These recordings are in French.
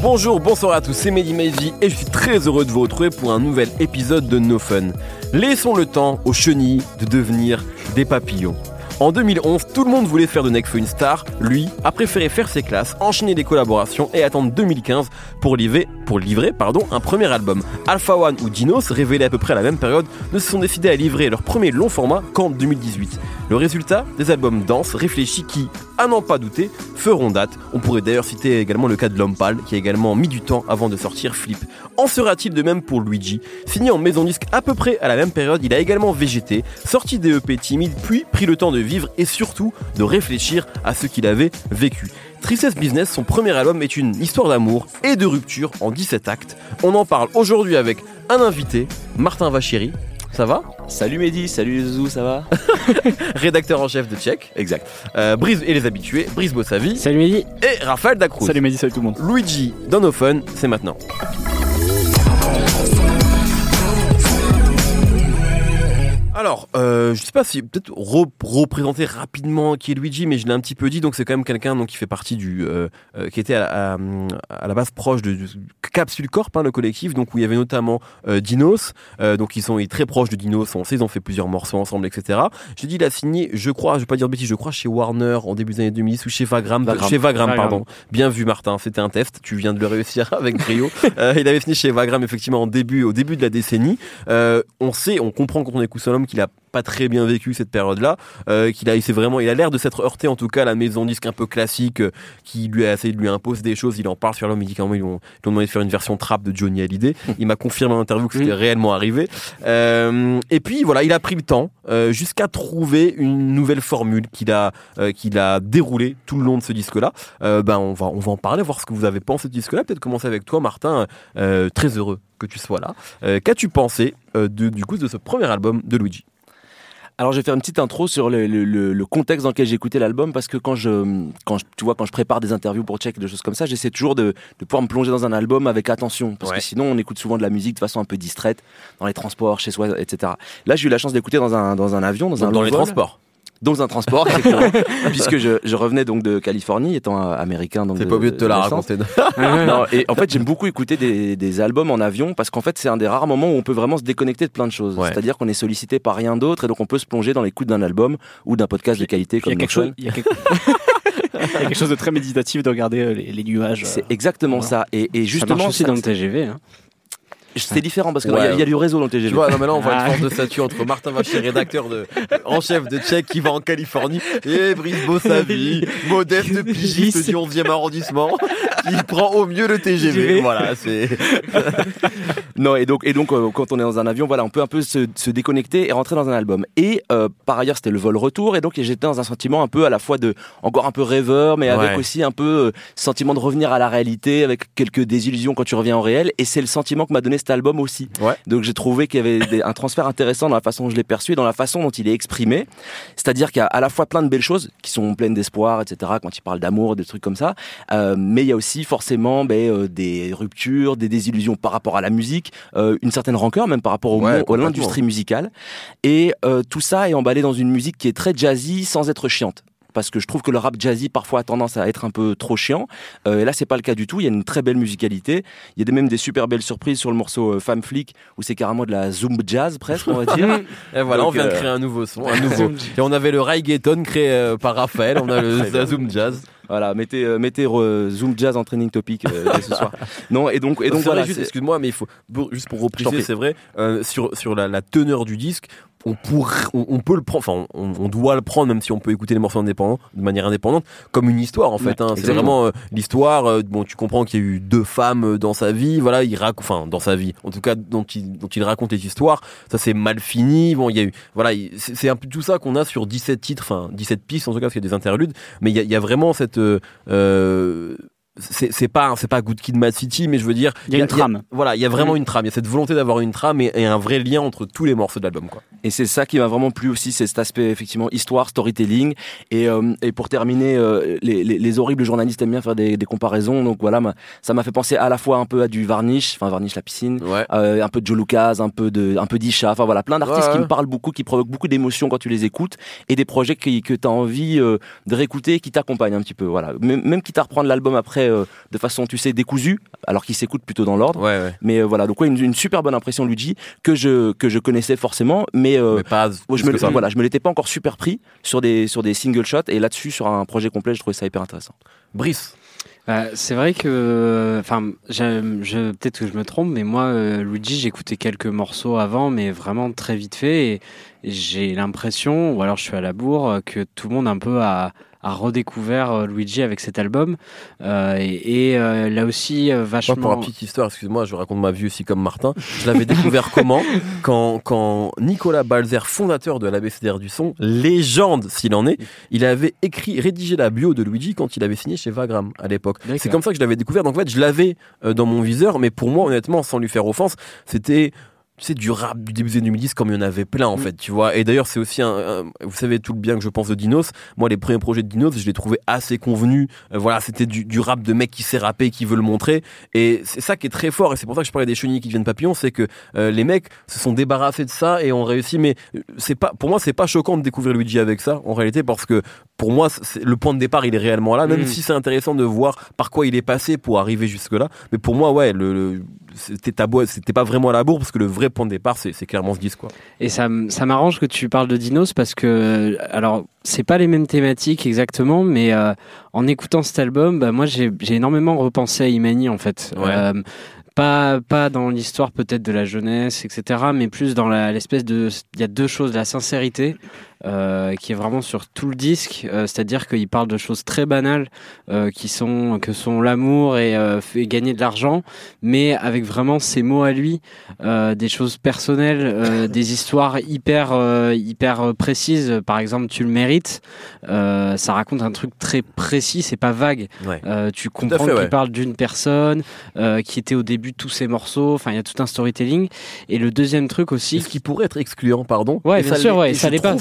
Bonjour, bonsoir à tous, c'est Mehdi Maizy et je suis très heureux de vous retrouver pour un nouvel épisode de No Fun. Laissons le temps aux chenilles de devenir des papillons. En 2011, tout le monde voulait faire de Nekfeu une star. Lui a préféré faire ses classes, enchaîner des collaborations et attendre 2015 pour livrer, pour livrer pardon, un premier album. Alpha One ou Dinos, révélés à peu près à la même période, ne se sont décidés à livrer leur premier long format qu'en 2018. Le résultat Des albums denses, réfléchis qui, à n'en pas douter, feront date. On pourrait d'ailleurs citer également le cas de L'Homme Pâle, qui a également mis du temps avant de sortir Flip. En sera-t-il de même pour Luigi? Signé en maison disque à peu près à la même période, il a également végété, sorti des EP timides, puis pris le temps de vivre et surtout de réfléchir à ce qu'il avait vécu. Tristesse Business, son premier album, est une histoire d'amour et de rupture en 17 actes. On en parle aujourd'hui avec un invité, Martin Vachéry. Ça va? Salut Mehdi, salut Zouzou, ça va? Rédacteur en chef de Tchèque. Exact. Euh, Brise et les habitués, Brise Bossavi. Salut Mehdi. Et Raphaël Dacruz. Salut Mehdi, salut tout le monde. Luigi dans nos fun, c'est maintenant. Alors, euh, je sais pas si peut-être représenter rapidement qui est Luigi, mais je l'ai un petit peu dit. Donc c'est quand même quelqu'un donc qui fait partie du, euh, euh, qui était à, à, la base proche de, Capsule Corp, hein, le collectif, donc où il y avait notamment euh, Dinos. donc ils sont très proches de Dinos. On sait, ils ont fait plusieurs morceaux ensemble, etc. Je dis, il a signé, je crois, je vais pas dire de bêtises, je crois chez Warner en début des années 2010 ou chez Vagram, chez Vagram, pardon. Bien vu, Martin. C'était un test. Tu viens de le réussir avec brio. il avait signé chez Vagram effectivement en début, au début de la décennie. on sait, on comprend quand on écoute son homme qu'il a pas très bien vécu cette période-là, euh, qu'il a, il vraiment, il a l'air de s'être heurté en tout cas à la maison disque un peu classique, euh, qui lui a essayé de lui imposer des choses. Il en parle sur l'homme, il dit ils lui ont, demandé de faire une version trap de Johnny Hallyday. Il m'a confirmé en interview que c'était réellement arrivé. Euh, et puis voilà, il a pris le temps jusqu'à trouver une nouvelle formule qu'il a, qu'il a déroulée tout le long de ce disque-là. ben on va, on va en parler, voir ce que vous avez pensé de ce disque-là. Peut-être commencer avec toi, Martin. très heureux que tu sois là. Qu'as-tu pensé de, du coup de ce premier album de Luigi? Alors je vais faire une petite intro sur le, le, le contexte dans lequel j'ai écouté l'album parce que quand je, quand je, tu vois, quand je prépare des interviews pour check, des choses comme ça, j'essaie toujours de, de, pouvoir me plonger dans un album avec attention. Parce que sinon on écoute souvent de la musique de façon un peu distraite dans les transports, chez soi, etc. Là j'ai eu la chance d'écouter dans un, dans un avion, dans un dans les transports dans un transport, puisque je, je, revenais donc de Californie, étant américain. Donc c'est pas obligé de te la raconter. non, et en fait, j'aime beaucoup écouter des, des, albums en avion parce qu'en fait, c'est un des rares moments où on peut vraiment se déconnecter de plein de choses. C'est-à-dire qu'on est sollicité par rien d'autre et donc on peut se plonger dans l'écoute d'un album ou d'un podcast de qualité comme il y a quelque chose. Il y a quelque... quelque chose de très méditatif de regarder euh, les, les nuages. C'est exactement ça. Et, et justement, aussi dans le TGV. Hein. C'est différent parce qu'il y, y, a du réseau dans le TGV. Tu vois, non, mais là, on voit une ah. force de statut entre Martin Vacher, rédacteur de, en chef de Tchèque, qui va en Californie, et Brice Bossavi, modeste pigiste du 11e arrondissement, qui prend au mieux le TGV. Voilà, c'est. non, et donc, et donc, euh, quand on est dans un avion, voilà, on peut un peu se, se déconnecter et rentrer dans un album. Et euh, par ailleurs, c'était le vol retour, et donc j'étais dans un sentiment un peu à la fois de, encore un peu rêveur, mais avec aussi un peu euh, sentiment de revenir à la réalité, avec quelques désillusions quand tu reviens au réel. Et c'est le sentiment que m'a donné album aussi. Donc j'ai trouvé qu'il y avait un transfert intéressant dans la façon dont je l'ai perçu et dans la façon dont il est exprimé. C'est-à-dire qu'il y a à la fois plein de belles choses qui sont pleines d'espoir, etc. Quand il parle d'amour, des trucs comme ça. Euh, mais il y a aussi forcément ben, euh, des ruptures, des désillusions par rapport à la musique, euh, une certaine rancœur même par rapport au à l'industrie musicale. Et tout ça est emballé dans une musique qui est très jazzy sans être chiante parce que je trouve que le rap jazzy parfois a tendance à être un peu trop chiant. Euh, et là, c'est pas le cas du tout. Il y a une très belle musicalité. Il y a même des super belles surprises sur le morceau euh, Femme Flic où c'est carrément de la zoom jazz presque, on va dire. et voilà, on vient de euh, créer un nouveau son, un nouveau. et on avait le reggaeton créé par Raphaël. On a le zoom jazz. Voilà, mettez, mettez Zoom Jazz en training topic ce soir. Non, et donc, et donc voilà. Excuse-moi, mais il faut juste pour repriser, c'est vrai, sur sur la, la, teneur du disque on, pour, on, peut le prendre, enfin, on, doit le prendre, même si on peut écouter les morceaux indépendants de manière indépendante, comme une histoire en fait. Hein. C'est vraiment euh, l'histoire. Euh, bon, tu comprends qu'il y a eu deux femmes euh, dans sa vie, voilà, il raconte, enfin, dans sa vie, en tout cas, dont il, dont il raconte les histoires. Ça c'est mal fini. Bon, il y a eu, voilà, c'est un peu tout ça qu'on a sur 17 titres, enfin, 17 pistes en tout cas, parce qu'il y a des interludes, mais il y a, il y a vraiment cette euh, c'est pas c'est pas Good Kid Mad City mais je veux dire il y a une trame voilà il y a vraiment une trame il y a cette volonté d'avoir une trame et, un vrai lien entre tous les morceaux de l'album quoi Et c'est ça qui m'a vraiment plu aussi, c'est cet aspect effectivement histoire, storytelling. Et, euh, et pour terminer, euh, les, les, les, horribles journalistes aiment bien faire des, des comparaisons. Donc voilà, ça m'a fait penser à la fois un peu à du Varnish, enfin Varnish la piscine, euh, un peu de Joe Lucas, un peu de, un peu d'Isha. Enfin voilà, plein d'artistes qui me parlent beaucoup, qui provoquent beaucoup d'émotions quand tu les écoutes, et des projets qui, que tu as envie euh, de réécouter, qui t'accompagnent un petit peu. Voilà, même, même quitte à reprendre l'album après de façon, tu sais, décousue, alors qu'il s'écoute plutôt dans l'ordre. Ouais, mais voilà, donc ouais, une, une, super bonne impression Luigi que je que je connaissais forcément, mais, mais pas je me, voilà, je me l'étais pas encore super pris sur des, sur des single shots et là-dessus, sur un projet complet, je trouvais ça hyper intéressant. Brice. Bah, c'est vrai que, enfin, je, peut-être que je me trompe, mais moi, euh, Luigi, j'écoutais quelques morceaux avant, mais vraiment très vite fait, et, et j'ai l'impression, ou alors je suis à la bourre, que tout le monde un peu a, a redécouvert euh, Luigi avec cet album. Euh, et, et euh, là aussi, vachement. Moi, pour la petite histoire, excuse-moi, je raconte ma vie aussi comme Martin. Je l'avais découvert comment quand, quand Nicolas Balzer, fondateur de l'ABCDR du son, légende s'il en est, il avait écrit, rédigé la bio de Luigi quand il avait signé chez Vagram à l'époque. C'est comme ça que je l'avais découvert. Donc en fait, je l'avais dans mon viseur, mais pour moi, honnêtement, sans lui faire offense, c'était c'est du rap du début des 2010 comme il y en avait plein en mm. fait, tu vois. Et d'ailleurs, c'est aussi un, vous savez tout le bien que je pense de Dinos. Moi, les premiers projets de Dinos, je les trouvais assez convenus. Euh, voilà, c'était du, du, rap de mec qui sait rapper, qui veut le montrer. Et c'est ça qui est très fort. Et c'est pour ça que je parlais des chenilles qui deviennent papillons, c'est que euh, les mecs se sont débarrassés de ça et ont réussi. Mais euh, c'est pas, pour moi, c'est pas choquant de découvrir Luigi avec ça en réalité, parce que pour moi, le point de départ, il est réellement là. Même mm. si c'est intéressant de voir par quoi il est passé pour arriver jusque là. Mais pour moi, ouais, le, le c'était c'était pas vraiment à la bourre parce que le vrai point de départ, c'est clairement ce disque quoi. Et ça, ça m'arrange que tu parles de Dinos parce que alors c'est pas les mêmes thématiques exactement, mais euh, en écoutant cet album, bah, moi j'ai énormément repensé à Imani en fait. Euh, pas pas dans l'histoire peut-être de la jeunesse etc mais plus dans l'espèce de il y a deux choses la sincérité euh, qui est vraiment sur tout le disque, euh, c'est-à-dire qu'il parle de choses très banales euh, qui sont que sont l'amour et, fait gagner de l'argent, mais avec vraiment ses mots à lui, des choses personnelles, des histoires hyper hyper précises. Par exemple, tu le mérites. ça raconte un truc très précis, c'est pas vague. tu comprends qu'il parle d'une personne qui était au début de tous ces morceaux. Enfin, il y a tout un storytelling. Et le deuxième truc aussi, ce qui pourrait être excluant, pardon. Ouais, bien sûr, ouais, ça l'est pas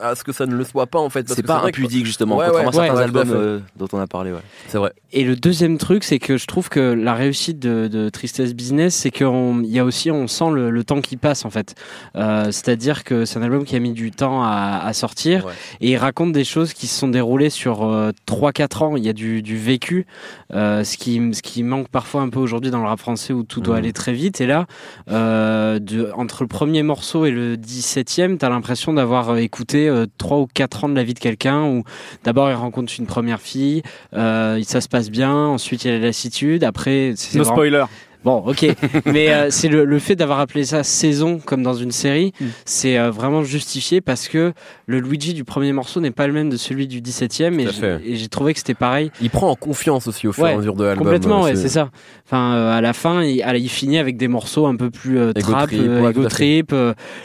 à, ce que ça ne le soit pas en fait. C'est pas impudique justement, ouais, contrairement certains albums euh, dont on a parlé. Ouais. C'est vrai. Et le deuxième truc, c'est que je trouve que la réussite de, de Tristesse Business, c'est qu'il y a aussi, on sent le, le, temps qui passe en fait. Euh, C'est-à-dire que c'est un album qui a mis du temps à, à sortir et il raconte des choses qui se sont déroulées sur euh, 3-4 ans. Il y a du, du vécu, euh, ce, qui, ce qui manque parfois un peu aujourd'hui dans le rap français où tout doit mmh. aller très vite. Et là, euh, de, entre le premier morceau et le 17e, t'as l'impression d'avoir écouté écouter euh, trois ou quatre ans de la vie de quelqu'un où d'abord il rencontre une première fille, euh, ça se passe bien, ensuite il y a la lassitude, après c'est no spoiler. Bon, ok, mais euh, c'est le, le, fait d'avoir appelé ça saison comme dans une série, mm. c'est euh, vraiment justifié parce que le Luigi du premier morceau n'est pas le même de celui du 17e et j'ai trouvé que c'était pareil. Il prend en confiance aussi au fur et à mesure de l'album. Complètement, ouais, c'est ça. Enfin, euh, à la fin, il, il, finit avec des morceaux un peu plus trap, ego trip,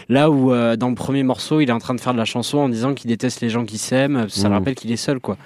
là où dans le premier morceau, il est en train de faire de la chanson en disant qu'il déteste les gens qui s'aiment, ça mm. rappelle qu'il est seul, quoi.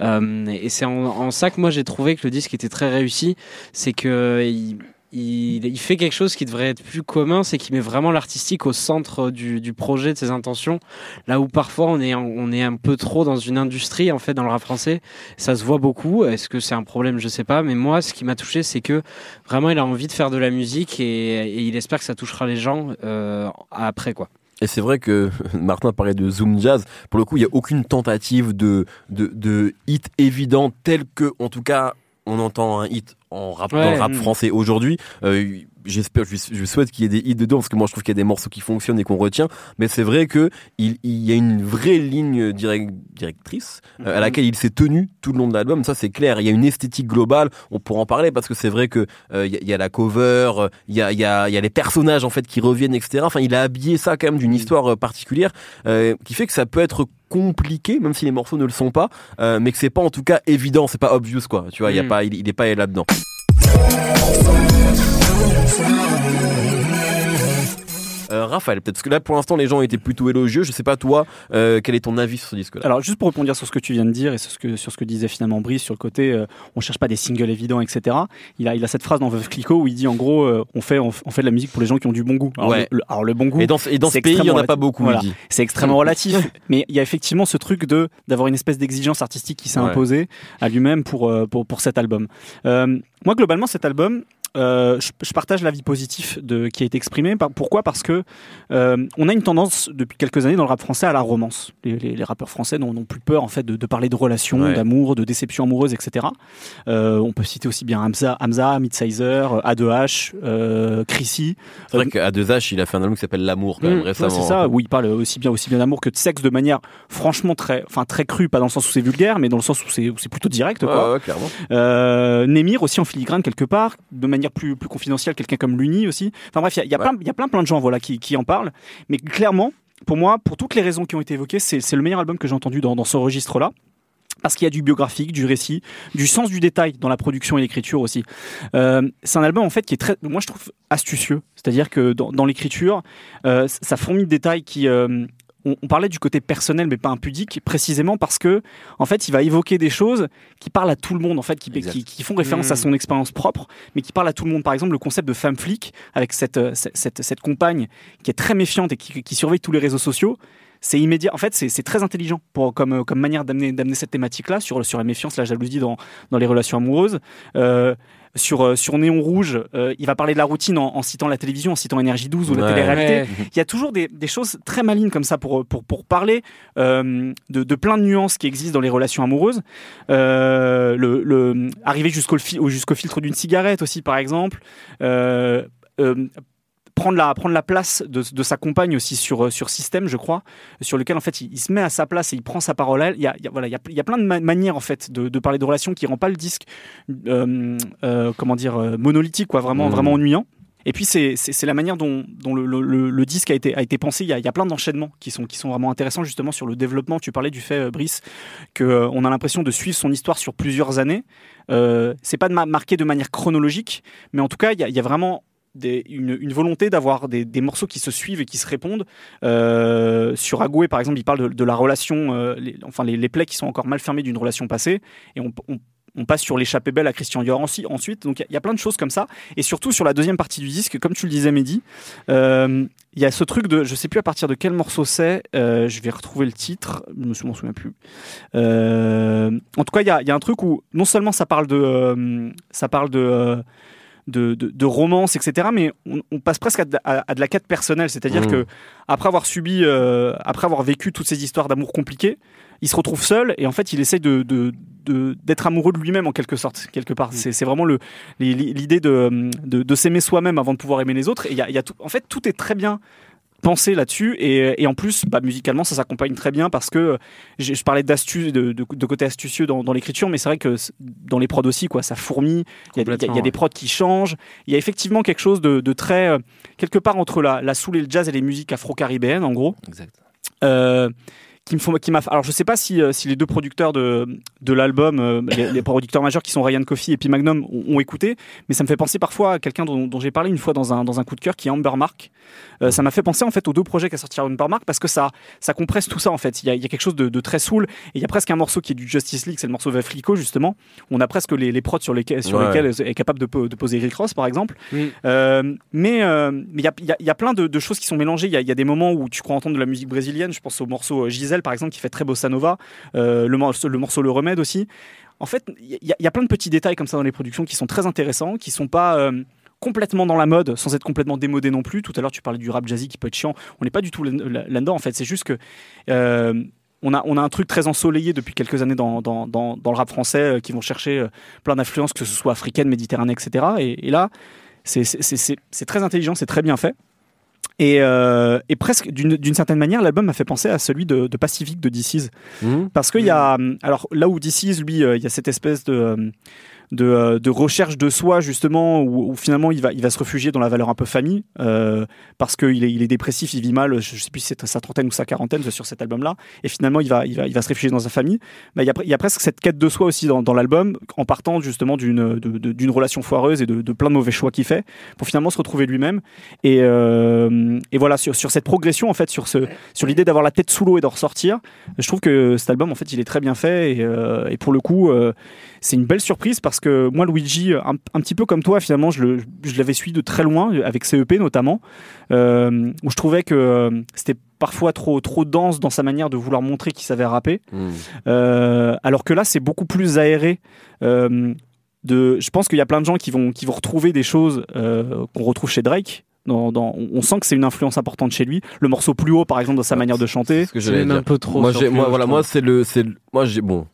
et c'est en, en, ça que moi j'ai trouvé que le disque était très réussi, c'est que il, il, fait quelque chose qui devrait être plus commun, c'est qu'il met vraiment l'artistique au centre du, projet, de ses intentions. Là où parfois on est, on est un peu trop dans une industrie, en fait, dans le rap français. Ça se voit beaucoup. Est-ce que c'est un problème? Je sais pas. Mais moi, ce qui m'a touché, c'est que vraiment, il a envie de faire de la musique et, il espère que ça touchera les gens euh, après, quoi. Et c'est vrai que Martin parlait de Zoom Jazz. Pour le coup, il n'y a aucune tentative de, de hit évident tel que, en tout cas, on entend un hit en rap, dans le rap français aujourd'hui. Euh, j'espère, je, souhaite qu'il y ait des hits dedans parce que moi je trouve qu'il y a des morceaux qui fonctionnent et qu'on retient. Mais c'est vrai que il, il, y a une vraie ligne direct, directrice euh, à mhm. laquelle il s'est tenu tout le long de l'album. Ça c'est clair. Il y a une esthétique globale. On pourra en parler parce que c'est vrai que euh, il, y a, la cover, il y a, il y a, il y a les personnages en fait qui reviennent, etc. Enfin, il a habillé ça quand même d'une mhm. histoire particulière qui fait que ça peut être compliqué, même si les morceaux ne le sont pas, mais que c'est pas en tout cas évident, c'est pas obvious quoi. Tu vois, il y a mhm. pas, il, il est pas là-dedans. Raphaël, peut-être parce que là pour l'instant les gens étaient plutôt élogieux. Je sais pas toi, quel est ton avis sur ce disque-là? Alors juste pour répondre sur ce que tu viens de dire et sur ce que sur ce que disait finalement Brice sur le côté, on cherche pas des singles évidents, etc. Il a il a cette phrase dans Veuve Clicquot où il dit en gros, on fait on, fait de la musique pour les gens qui ont du bon goût. Alors, le, alors le, bon goût. Et dans, et dans ce pays, il y en a pas beaucoup. C'est extrêmement relatif, mais il y a effectivement ce truc de d'avoir une espèce d'exigence artistique qui s'est imposée à lui-même pour, pour pour cet album. moi globalement cet album euh, je, partage l'avis positif de, qui a été exprimé. Pourquoi? Parce que euh, on a une tendance depuis quelques années dans le rap français à la romance. Les, rappeurs français n'ont plus peur en fait de, parler de relations, d'amour, de déception amoureuse, etc. Euh, on peut citer aussi bien Hamza, Hamza Midsizer, A2H, euh, Chrissy. C'est vrai qu'A 2H, il a fait un album qui s'appelle L'amour quand même mmh, récemment. c'est ça. Où il parle aussi bien aussi bien d'amour que de sexe de manière franchement très, enfin très crue, pas dans le sens où c'est vulgaire, mais dans le sens où c'est plutôt direct. Quoi. Ouais, clairement. Némir aussi en filigrane quelque part, de manière plus, plus confidentielle, quelqu'un comme Luni aussi. Enfin bref, il y a, plein, y a plein, plein de gens voilà, qui, qui en parlent. Mais clairement, pour moi, pour toutes les raisons qui ont été évoquées, c'est le meilleur album que j'ai entendu dans, dans ce registre-là parce qu'il y a du biographique, du récit, du sens du détail dans la production et l'écriture aussi. Euh, c'est un album en fait qui est très, moi je trouve astucieux. C'est-à-dire que dans, dans l'écriture, euh, ça fournit de détails qui euh, on, parlait du côté personnel mais pas impudique précisément parce que en fait il va évoquer des choses qui parlent à tout le monde en fait qui, qui, font référence à mmh. son expérience propre mais qui parlent à tout le monde par exemple le concept de femme flic avec cette, euh, cette, cette, compagne qui est très méfiante et qui, qui surveille tous les réseaux sociaux c'est immédiat. En fait, c'est très intelligent pour, comme, euh, comme manière d'amener cette thématique-là sur, sur la méfiance, la jalousie dans, dans les relations amoureuses. Euh, sur, euh, sur Néon Rouge, euh, il va parler de la routine en, citant la télévision, en citant Énergie 12 ou la télé-réalité. Il y a toujours des, des, choses très malines comme ça pour, pour, pour parler euh, de, de, plein de nuances qui existent dans les relations amoureuses. Euh, le, le, arriver jusqu'au jusqu'au filtre d'une cigarette aussi, par exemple. Prendre la, prendre la place de, de, sa compagne aussi sur, euh, sur système, je crois, sur lequel en fait il, se met à sa place et il prend sa parole à elle. Il y a, il y a voilà, il y a, il y a plein de manières en fait de, de, parler de relations qui rend pas le disque, euh, euh, comment dire, monolithique, quoi, vraiment, mmh. vraiment ennuyant. Et puis c'est la manière dont, dont le, le, le, disque a été, a été pensé. Il y a, il y a plein d'enchaînements qui sont, qui sont vraiment intéressants justement sur le développement. Tu parlais du fait, Brice, que on a l'impression de suivre son histoire sur plusieurs années. Euh, c'est pas de marqué de manière chronologique, mais en tout cas, il y a, il y a vraiment une, volonté d'avoir des, morceaux qui se suivent et qui se répondent. Euh, sur Agoué, par exemple, il parle de, la relation, euh, enfin les, plaies qui sont encore mal fermées d'une relation passée, et on, passe sur l'échappée belle à Christian Dior ensuite. Donc il y, a plein de choses comme ça. Et surtout sur la deuxième partie du disque, comme tu le disais, Mehdi, euh, il y a ce truc de, je sais plus à partir de quel morceau c'est, je vais retrouver le titre, je me souviens plus. en tout cas, il y a, y a, un truc où non seulement ça parle de, ça parle de de, de, romance, etc. Mais on, passe presque à de, la quête personnelle, c'est-à-dire mmh. que après avoir subi, euh, après avoir vécu toutes ces histoires d'amour compliquées, il se retrouve seul et en fait il essaye de, d'être amoureux de lui-même en quelque sorte quelque part. Mmh. C'est, vraiment le, l'idée de, de, s'aimer soi-même avant de pouvoir aimer les autres. Et il y a, y a tout, en fait tout est très bien penser là-dessus. Et, et, en plus bah, musicalement ça s'accompagne très bien parce que je, parlais d'astuce de, de, côté astucieux dans, dans l'écriture mais c'est vrai que dans les prods aussi quoi ça fourmille. Il y, a, y a des prods qui changent. Il y a effectivement quelque chose de, de très euh, quelque part entre la, la soul et le jazz et les musiques afro-caribéennes en gros. Exact. Euh, qui me font, qui m'a. Alors je sais pas si, euh, si les deux producteurs de, de l'album, euh, les, producteurs majeurs qui sont Ryan Coffey et puis Magnum ont, écouté, mais ça me fait penser parfois à quelqu'un dont, dont j'ai parlé une fois dans un, dans un coup de cœur qui est Amber Mark. Euh, ça m'a fait penser en fait aux deux projets qu'a sorti Amber Mark parce que ça, ça compresse tout ça en fait. Il y a, il y a quelque chose de, de, très soul et il y a presque un morceau qui est du Justice League, c'est le morceau Vaflico justement. On a presque les, les prods sur lesquels, sur lesquels est capable de, de poser Rick Ross par exemple. Euh, mais mais il y a, y, a, y a plein de, de, choses qui sont mélangées. Il y a, y a des moments où tu crois entendre de la musique brésilienne. Je pense au morceau Gisèle par exemple qui fait très beau Nova, euh, le, morceau, le Remède aussi. En fait, il y, a plein de petits détails comme ça dans les productions qui sont très intéressants, qui sont pas euh, complètement dans la mode sans être complètement démodé non plus. Tout à l'heure, tu parlais du rap jazzy qui peut être chiant. On n'est pas du tout là-dedans, en fait. C'est juste que. Euh, on a, un truc très ensoleillé depuis quelques années dans, le rap français qui vont chercher plein d'influences, que ce soit africaine, méditerranée, etc. Et, et là, c'est très intelligent, c'est très bien fait. Et, euh, et presque d'une certaine manière, l'album m'a fait penser à celui de, de Pacific de DC's. Mmh. Parce qu'il y a. Alors là où DC's, lui, euh, il y a cette espèce de. De, euh, de, recherche de soi justement où, finalement il va, il va se réfugier dans la valeur un peu famille euh, parce qu'il est, il est dépressif, il vit mal, je sais plus si c'est sa trentaine ou sa quarantaine sur cet album-là, et finalement il va, il va, il va se réfugier dans sa famille. Bah, il, y a, il y a presque cette quête de soi aussi dans, l'album en partant justement d'une, d'une relation foireuse et de, plein de mauvais choix qu'il fait pour finalement se retrouver lui-même. Et, euh, et voilà sur, sur cette progression en fait, sur, ce, sur l'idée d'avoir la tête sous l'eau et d'en ressortir, je trouve que cet album en fait il est très bien fait et, et pour le coup c'est une belle surprise parce que moi, Luigi, un, un petit peu comme toi, finalement, je, l'avais suivi de très loin, avec CEP notamment, euh, où je trouvais que euh, c'était parfois trop, trop dense dans sa manière de vouloir montrer qu'il savait rapper. Hmm. Euh, alors que là, c'est beaucoup plus aéré. de, je pense qu'il y a plein de gens qui vont, qui vont retrouver des choses qu'on retrouve chez Drake. Dans, on sent que c'est une influence importante chez lui. Le morceau plus haut, par exemple, dans sa manière de chanter. C'est un peu trop. Moi, moi voilà, moi, c'est le, c'est, moi, j'ai, bon,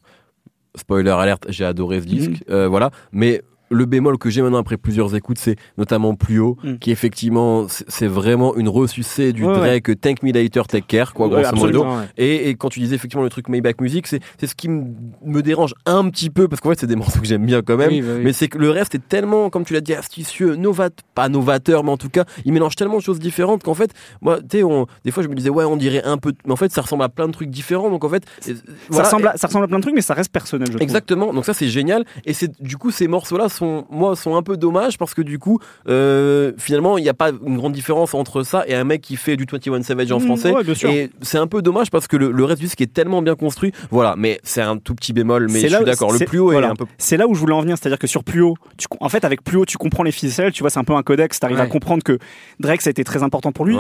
spoiler alerte, j'ai adoré ce disque, mhm. euh, voilà. Mais le bémol que j'ai maintenant après plusieurs écoutes, c'est notamment plus haut, mm. qui effectivement, c'est vraiment une ressucée du Drake ouais. Tank Me Later, Take Care, quoi, grosso modo. Et, et, quand tu disais effectivement le truc Maybach Music, c'est ce qui me dérange un petit peu, parce qu'en fait, c'est des morceaux que j'aime bien quand même, bah mais c'est que le reste est tellement, comme tu l'as dit, astucieux, novat, pas novateur, mais en tout cas, il mélange tellement de choses différentes qu'en fait, moi, tu sais, des fois, je me disais, ouais, on dirait un peu, mais en fait, ça ressemble à plein de trucs différents, donc en fait, ça, ressemble à, ça ressemble à plein de trucs, mais ça reste personnel, je Exactement, donc ça, c'est génial, et c'est, du coup, ces morceaux-là sont, moi, sont un peu dommages parce que du coup, euh, finalement, il n'y a pas une grande différence entre ça et un mec qui fait du 21 Savage en mmh, français. et c'est un peu dommage parce que le, reste du disque est tellement bien construit. Voilà, mais c'est un tout petit bémol, mais je suis d'accord. Le plus haut est un peu. C'est là où je voulais en venir, c'est-à-dire que sur plus haut, tu, en fait, avec plus haut, tu comprends les ficelles, tu vois, c'est un peu un codex, tu arrives à comprendre que Drake, ça a été très important pour lui.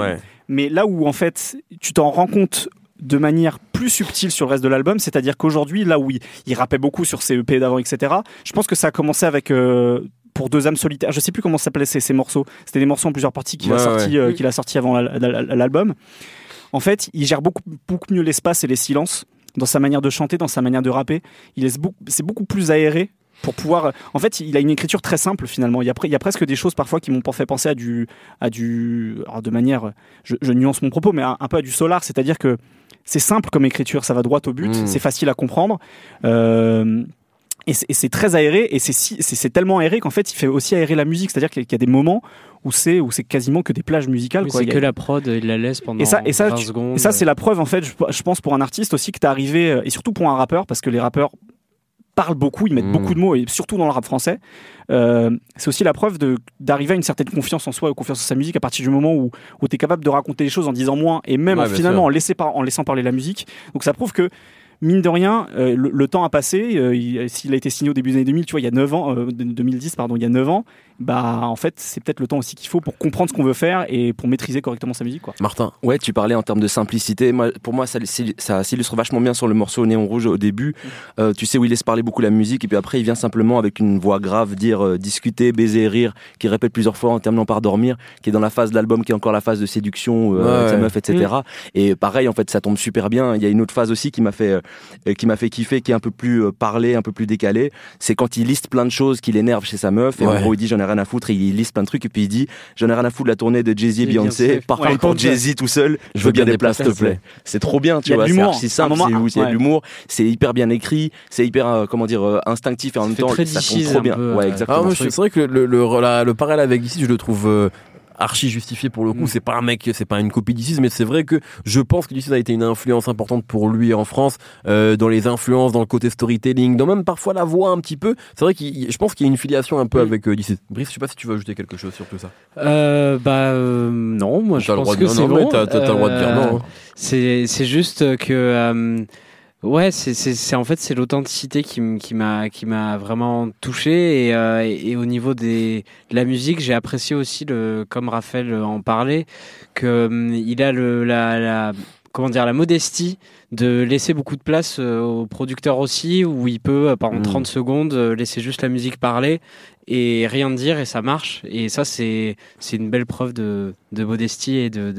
Mais là où, en fait, tu t'en rends compte de manière plus subtile sur le reste de l'album, c'est-à-dire qu'aujourd'hui, là où il, il, rappait beaucoup sur ses EP d'avant, etc., je pense que ça a commencé avec euh, pour deux âmes solitaires. Je sais plus comment s'appelaient ces, ces morceaux. C'était des morceaux en plusieurs parties qu'il a sorti, euh, qu'il a sorti avant l'album. En fait, il gère beaucoup beaucoup mieux l'espace et les silences dans sa manière de chanter, dans sa manière de rapper. Il laisse c'est beaucoup plus aéré pour pouvoir. En fait, il a une écriture très simple finalement. Il y a, il y a presque des choses parfois qui m'ont fait penser à du, à du, alors de manière, je, nuance mon propos, mais un, peu à du solar, c'est-à-dire que c'est simple comme écriture, ça va droit au but, mmh. c'est facile à comprendre. Euh, et c'est très aéré et c'est tellement aéré qu'en fait il fait aussi aérer la musique, c'est-à-dire qu'il y a des moments où c'est où c'est quasiment que des plages musicales. C'est que la prod, il la laisse pendant et ça, et ça, 20 secondes. Et ça c'est la preuve en fait, je, pense pour un artiste aussi que t'es arrivé euh, et surtout pour un rappeur parce que les rappeurs parlent beaucoup, ils mettent mmh. beaucoup de mots et surtout dans le rap français. Euh, c'est aussi la preuve d'arriver à une certaine confiance en soi et confiance en sa musique à partir du moment où, où tu es capable de raconter les choses en disant moins et même finalement en, laisser par, en laissant parler la musique. Donc ça prouve que mine de rien, euh, le, temps a passé. Euh, s'il a été signé au début des années 2000, tu vois, il y a 9 ans, 2010, euh, pardon, il y a 9 ans, bah en fait, c'est peut-être le temps aussi qu'il faut pour comprendre ce qu'on veut faire et pour maîtriser correctement sa musique. Quoi. Martin, ouais, tu parlais en termes de simplicité. Moi, pour moi, ça, ça s'illustre vachement bien sur le morceau Néon Rouge au début. Mm. tu sais où il laisse parler beaucoup la musique et puis après, il vient simplement avec une voix grave dire discuter, baiser, rire, qui répète plusieurs fois en terminant par dormir, qui est dans la phase de l'album qui est encore la phase de séduction avec sa meuf, etc. Mm. Et pareil, en fait, ça tombe super bien. Il y a une autre phase aussi qui m'a fait qui m'a fait kiffer, qui est un peu plus euh, parlé, un peu plus décalé, c'est quand il liste plein de choses qui l'énervent chez sa meuf, et en gros il dit j'en ai rien à foutre, et il liste plein de trucs, et puis il dit j'en ai rien à foutre de la tournée de Jay-Z et Beyoncé, par contre pour Jay-Z tout seul, je veux bien des places, s'il te plaît. C'est trop bien, tu vois, c'est simple, c'est l'humour, c'est hyper bien écrit, c'est hyper, euh, comment dire, euh, instinctif, et en même temps, ça tombe trop bien. Ouais, exactement. Ah, c'est vrai que le, le, le parallèle avec ici, je le trouve archi justifié pour le coup. Mm. C'est pas un mec, c'est pas une copie d'Isis, mais c'est vrai que je pense que a été une influence importante pour lui en France, euh, dans les influences, dans le côté storytelling, dans même parfois la voix un petit peu. C'est vrai qu'il, je pense qu'il y a une filiation un peu mm. avec euh, Brice, je sais pas si tu veux ajouter quelque chose sur tout ça. Euh, bah euh, non, moi je pense que c'est bon. T'as, le droit de dire non. Hein. C'est, c'est juste que Ouais, c'est en fait c'est l'authenticité qui m'a qui m'a vraiment touché et, euh, et, au niveau des de la musique j'ai apprécié aussi le comme Raphaël en parlait que hum, il a le la, la comment dire la modestie de laisser beaucoup de place euh, au producteur aussi où il peut euh, pendant 30 mmh. secondes laisser juste la musique parler et rien dire et ça marche et ça c'est c'est une belle preuve de, de modestie et de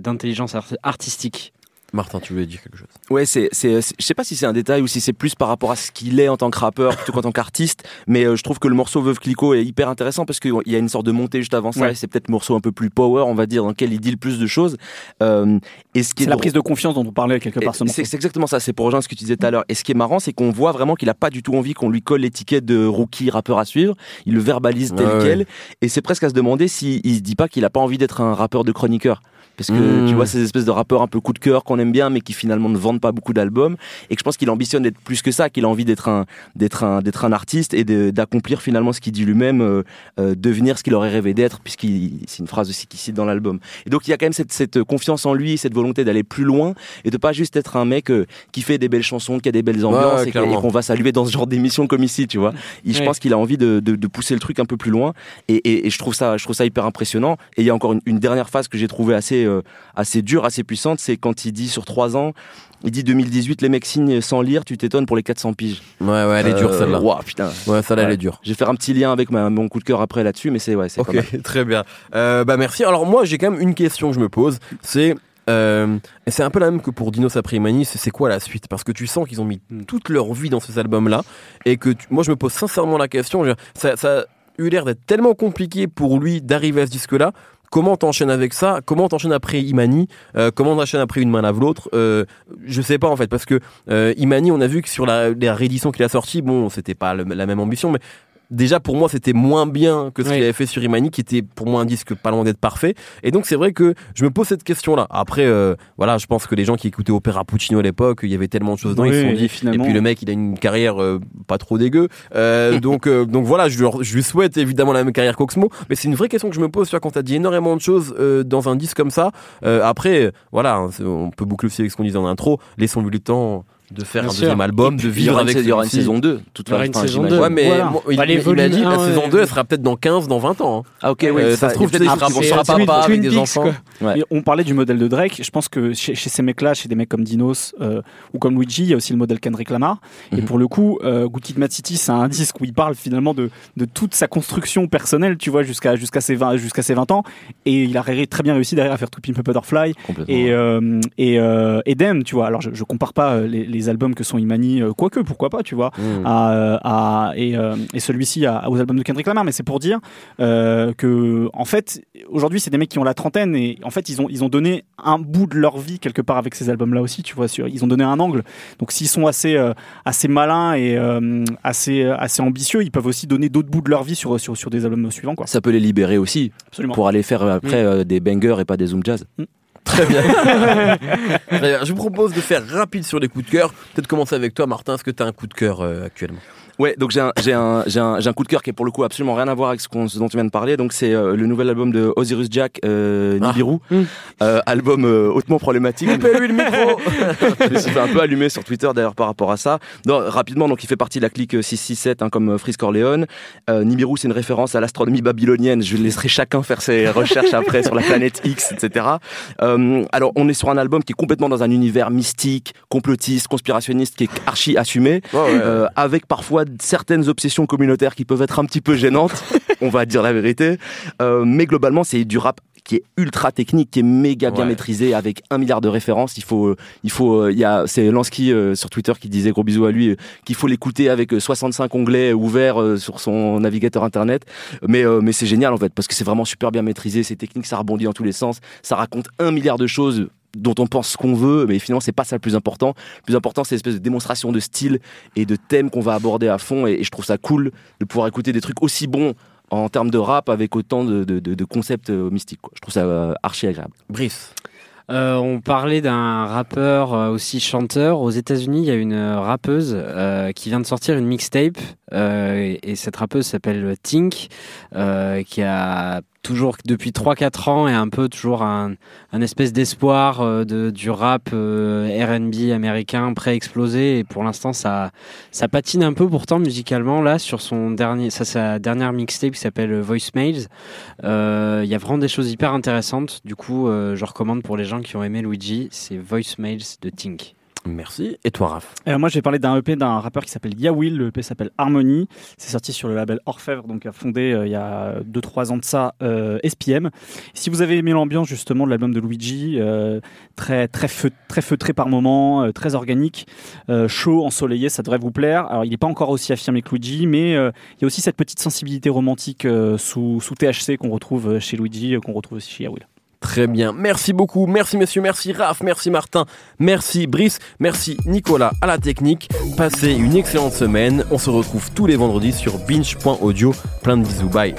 d'intelligence artistique Martin, tu voulais dire quelque chose Ouais, c'est, c'est, je sais pas si c'est un détail ou si c'est plus par rapport à ce qu'il est en tant que rappeur plutôt qu'en tant qu'artiste, mais euh, je trouve que le morceau Veuve Clicquot est hyper intéressant parce qu'il y a une sorte de montée juste avant ça et c'est peut-être le morceau un peu plus power, on va dire, dans lequel il dit le plus de choses. Euh, et ce qui est, la prise de confiance dont on parlait quelque part. C'est, c'est exactement ça. C'est pour rejoindre ce que tu disais tout à l'heure. Et ce qui est marrant, c'est qu'on voit vraiment qu'il a pas du tout envie qu'on lui colle l'étiquette de rookie rappeur à suivre. Il le verbalise tel quel, et c'est presque à se demander s'il se dit pas qu'il a pas envie d'être un rappeur de chroniqueur parce que tu hmm. vois ces espèces de rappeurs un peu coup de cœur qu'on aime bien mais qui finalement ne vendent pas beaucoup d'albums. Et que je pense qu'il ambitionne d'être plus que ça qu'il a envie d'être un d'être un d'être un artiste et d'accomplir finalement ce qu'il dit lui-même euh, euh, devenir ce qu'il aurait rêvé d'être puisqu'il c'est une phrase aussi qu'il cite dans l'album. Et donc il y a quand même cette, cette confiance en lui cette volonté d'aller plus loin et de pas juste être un mec euh, qui fait des belles chansons qui a des belles ambiances et qu'on va saluer dans ce genre d'émission comme ici tu vois. Je pense qu'il a envie de, de, de, pousser le truc un peu plus loin. Et, et, et, je trouve ça je trouve ça hyper impressionnant. Et il y a encore une, une dernière phase que j'ai trouvé assez euh, assez dure, assez puissante, c'est quand il dit sur trois ans, il dit 2018, les mecs signent sans lire, tu t'étonnes pour les 400 piges. Ouais, ouais, elle est dure celle-là. Wow, putain. Ouais, celle-là, elle est dure. Je vais faire un petit lien avec mon coup de cœur après là-dessus, mais c'est ouais, c'est Ok, très bien. Euh, bah merci. Alors moi, j'ai quand même une question que je me pose, c'est euh, c'est un peu la même que pour Dino Saprimani, c'est quoi la suite? Parce que tu sens qu'ils ont mis hmm. toute leur vie dans ces albums-là, et que moi je me pose sincèrement la question, ça, ça a eu l'air d'être tellement compliqué pour lui d'arriver à ce disque-là Comment t'enchaînes avec ça Comment t'enchaînes après Imani euh, Comment t'enchaînes après une main lave l'autre euh, Je sais pas en fait parce que euh, Imani, on a vu que sur la, la réédition qu'il a sorti, bon, c'était pas la même ambition, mais déjà pour moi c'était moins bien que ce qu'il avait fait sur Imani qui était pour moi un disque pas loin d'être parfait. Et donc c'est vrai que je me pose cette question là après euh, voilà je pense que les gens qui écoutaient Opéra Puccino à l'époque il y avait tellement de choses dedans ils se sont dit et puis le mec il a une carrière euh, pas trop dégueu. Euh, donc donc voilà je, je, lui souhaite évidemment la même carrière qu'Oxmo. Mais c'est une vraie question que je me pose tu vois, quand t'as dit énormément de choses dans un disque comme ça après voilà hein, on peut boucler aussi avec ce qu'on disait en intro laissons-lui le temps de faire un deuxième album, de vivre avec. Il y aura une saison 2. Toute il y aura une saison 2. Ouais, mais il, bah, il, a dit la saison 2, elle sera peut-être dans 15, dans 20 ans. Hein. Ah, ok, oui. Euh, ça se trouve, il sera papa avec des enfants. On parlait du modèle de Drake. Je pense que chez ces mecs-là, chez des mecs comme Dinos euh, ou comme Luigi, il y a aussi le modèle Kendrick Lamar. Et mhm. pour le coup, euh, Good Kid Mad City, c'est un disque où il parle finalement de toute sa construction personnelle, tu vois, jusqu'à jusqu'à ses 20 jusqu'à ses 20 ans. Et il a très bien réussi derrière à faire To Pimp Butterfly et et et Dem, tu vois. Alors je compare pas les albums que sont Imani euh, quoique, pourquoi pas, tu vois, hmm. à, et, euh, et celui-ci aux albums de Kendrick Lamar. Mais c'est pour dire euh, que, en fait, aujourd'hui, c'est des mecs qui ont la trentaine et en fait, ils ont, ils ont donné un bout de leur vie quelque part avec ces albums-là aussi, tu vois. Sur, ils ont donné un angle. Donc, s'ils sont assez, assez malins et assez, assez ambitieux, ils peuvent aussi donner d'autres bouts de leur vie sur, sur, sur des albums suivants. Quoi. Ça peut les libérer aussi Absolument. pour aller faire après hmm. des bangers et pas des zoom jazz. Hmm. Très bien. Je vous propose de faire rapide sur les coups de cœur. Peut-être commencer avec toi, Martin. Est-ce que tu as un coup de cœur euh, actuellement? Ouais, donc j'ai un, j'ai un, j'ai un, j'ai un coup de cœur qui est pour le coup absolument rien à voir avec ce, qu'on, ce dont tu viens de parler. Donc c'est euh, le nouvel album de Osiris Jack, euh, ah. Nibiru, hmm. euh, album euh, hautement problématique. Le micro. je me suis fait un peu allumé sur Twitter d'ailleurs par rapport à ça. Non, rapidement, donc il fait partie de la clique 667 hein, comme Frisk Corleone. Nibiru, c'est une référence à l'astronomie babylonienne. Je laisserai chacun faire ses recherches après sur la planète X, etc. alors on est sur un album qui est complètement dans un univers mystique, complotiste, conspirationniste, qui est archi assumé, avec parfois certaines obsessions communautaires qui peuvent être un petit peu gênantes, on va dire la vérité. Euh, mais globalement, c'est du rap qui est ultra technique, qui est méga bien maîtrisé, avec un milliard de références. Il faut, il faut, euh, il y a, c'est Lansky euh, sur Twitter qui disait gros bisous à lui, qu'il faut l'écouter avec 65 onglets ouverts sur son navigateur internet. Mais, mais c'est génial en fait, parce que c'est vraiment super bien maîtrisé. C'est technique, ça rebondit dans tous les sens, ça raconte un milliard de choses dont on pense ce qu'on veut, mais finalement c'est pas ça le plus important. Le plus important c'est l'espèce de démonstration de style et de thèmes qu'on va aborder à fond, et, je trouve ça cool de pouvoir écouter des trucs aussi bons en termes de rap avec autant de, concepts euh, mystiques. Je trouve ça euh, archi agréable. Brice. Euh, on parlait d'un rappeur aussi chanteur. Aux États-Unis, il y a une rappeuse qui vient de sortir une mixtape et cette rappeuse s'appelle Tink, qui a toujours depuis 3-4 ans et un peu toujours un, un espèce d'espoir euh, de, du rap euh, RB américain pré-explosé et pour l'instant ça, ça patine un peu pourtant musicalement là sur son dernier, ça, sa dernière mixtape qui s'appelle Voicemails. Euh, il y a vraiment des choses hyper intéressantes. Du coup, je recommande pour les gens qui ont aimé Luigi, c'est Voicemails de Tink. Merci. Et toi, Raph Moi, je vais parler d'un EP d'un rappeur qui s'appelle Yawil. Le EP s'appelle Harmony. C'est sorti sur le label Orfèvre, donc a fondé euh, il y a 2-3 ans de ça euh, SPM. Si vous avez aimé l'ambiance justement de l'album de Luigi, euh, très très feu, très feutré par moments, très organique, chaud, ensoleillé, ça devrait vous plaire. Alors, il n'est pas encore aussi affirmé que Luigi, mais il y a aussi cette petite sensibilité romantique sous, sous THC qu'on retrouve chez Luigi, qu'on retrouve aussi chez Yawil. Très bien. Merci beaucoup. Merci messieurs, merci Raph, merci Martin, merci Brice, merci Nicolas à la technique. Passez une excellente semaine. On se retrouve tous les vendredis sur binge.audio. Plein de bisous. Bye.